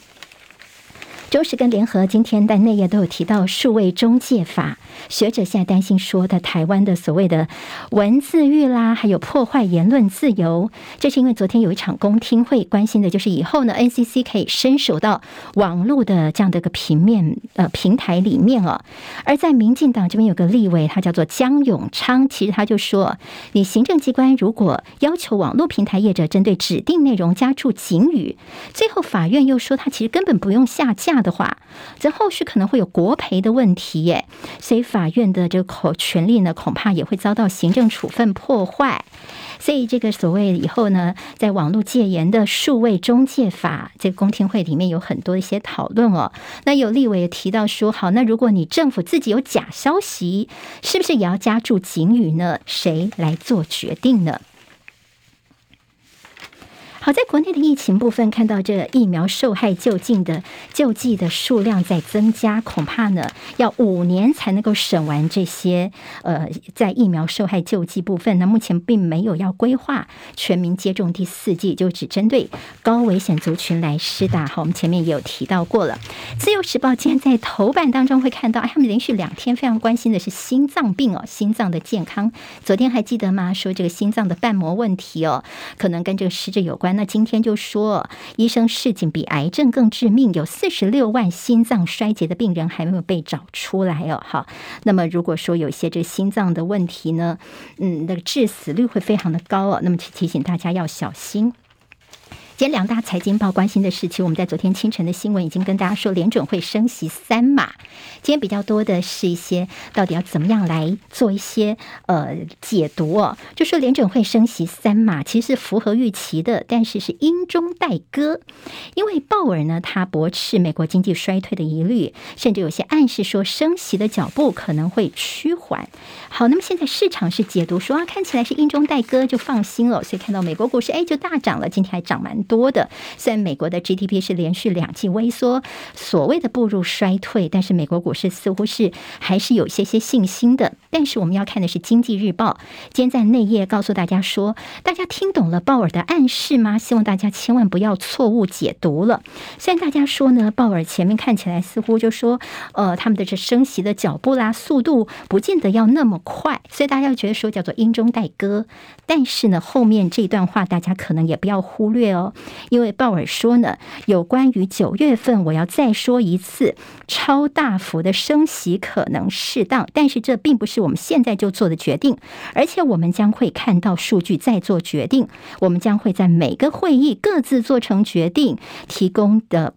Speaker 2: 中时跟联合今天在内页都有提到数位中介法，学者现在担心说的台湾的所谓的文字狱啦，还有破坏言论自由，这是因为昨天有一场公听会，关心的就是以后呢，NCC 可以伸手到网络的这样的一个平面呃平台里面哦。而在民进党这边有个立委，他叫做江永昌，其实他就说，你行政机关如果要求网络平台业者针对指定内容加注警语，最后法院又说他其实根本不用下架。的话，则后续可能会有国赔的问题耶，所以法院的这个口权利呢，恐怕也会遭到行政处分破坏。所以这个所谓以后呢，在网络戒严的数位中介法这个公听会里面有很多一些讨论哦。那有立委也提到说，好，那如果你政府自己有假消息，是不是也要加注警语呢？谁来做决定呢？好，在国内的疫情部分，看到这疫苗受害救济的救济的数量在增加，恐怕呢要五年才能够审完这些。呃，在疫苗受害救济部分，那目前并没有要规划全民接种第四剂，就只针对高危险族群来施打。好，我们前面也有提到过了。自由时报今天在头版当中会看到，他们连续两天非常关心的是心脏病哦，心脏的健康。昨天还记得吗？说这个心脏的瓣膜问题哦，可能跟这个湿疹有关。那今天就说，医生示警比癌症更致命，有四十六万心脏衰竭的病人还没有被找出来哦。好，那么如果说有一些这心脏的问题呢，嗯，那个致死率会非常的高哦。那么提醒大家要小心。今天两大财经报关心的事情，我们在昨天清晨的新闻已经跟大家说，联准会升息三码。今天比较多的是一些到底要怎么样来做一些呃解读哦，就说联准会升息三码其实是符合预期的，但是是阴中带鸽，因为鲍尔呢他驳斥美国经济衰退的疑虑，甚至有些暗示说升息的脚步可能会趋缓。好，那么现在市场是解读说啊，看起来是阴中带鸽，就放心了，所以看到美国股市哎就大涨了，今天还涨蛮多的。虽然美国的 GDP 是连续两季微缩，所谓的步入衰退，但是美国股市似乎是还是有些些信心的。但是我们要看的是《经济日报》今天在内页告诉大家说，大家听懂了鲍尔的暗示吗？希望大家千万不要错误解读了。虽然大家说呢，鲍尔前面看起来似乎就说，呃，他们的这升息的脚步啦、速度不见得要那么快，所以大家觉得说叫做阴中带歌。但是呢，后面这段话大家可能也不要忽略哦，因为鲍尔说呢，有关于九月份，我要再说一次，超大幅的升息可能适当，但是这并不是我们现在就做的决定，而且我们将会看到数据再做决定，我们将会在每个会议各自做成决定，提供的。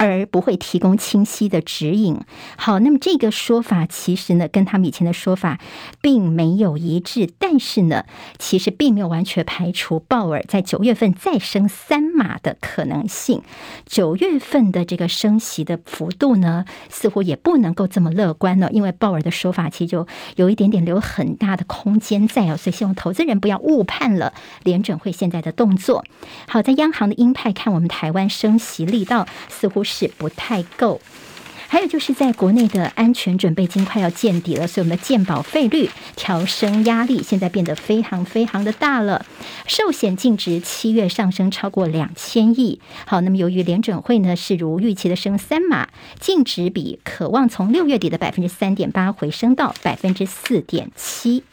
Speaker 2: 而不会提供清晰的指引。好，那么这个说法其实呢，跟他们以前的说法并没有一致。但是呢，其实并没有完全排除鲍尔在九月份再升三码的可能性。九月份的这个升息的幅度呢，似乎也不能够这么乐观了，因为鲍尔的说法其实就有一点点留很大的空间在哦，所以希望投资人不要误判了联准会现在的动作。好，在央行的鹰派看我们台湾升息力道似乎是不太够。还有就是在国内的安全准备金快要见底了，所以我们的健保费率调升压力现在变得非常非常的大了。寿险净值七月上升超过两千亿。好，那么由于联准会呢是如预期的升三码，净值比渴望从六月底的百分之三点八回升到百分之四点七。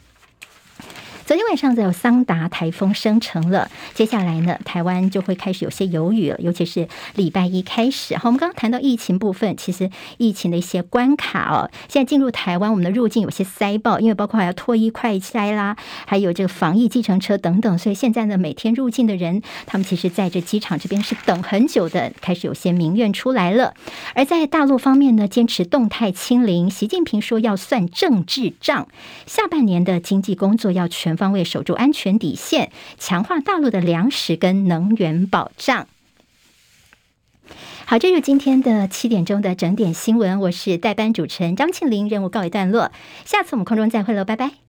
Speaker 2: 昨天晚上有桑达台风生成了，接下来呢，台湾就会开始有些犹豫了，尤其是礼拜一开始。好，我们刚刚谈到疫情部分，其实疫情的一些关卡哦，现在进入台湾，我们的入境有些塞爆，因为包括还要脱衣快筛啦，还有这个防疫计程车等等，所以现在呢，每天入境的人，他们其实在这机场这边是等很久的，开始有些民怨出来了。而在大陆方面呢，坚持动态清零，习近平说要算政治账，下半年的经济工作要全方位守住安全底线，强化大陆的粮食跟能源保障。好，这就是今天的七点钟的整点新闻。我是代班主持人张庆林，任务告一段落。下次我们空中再会喽，拜拜。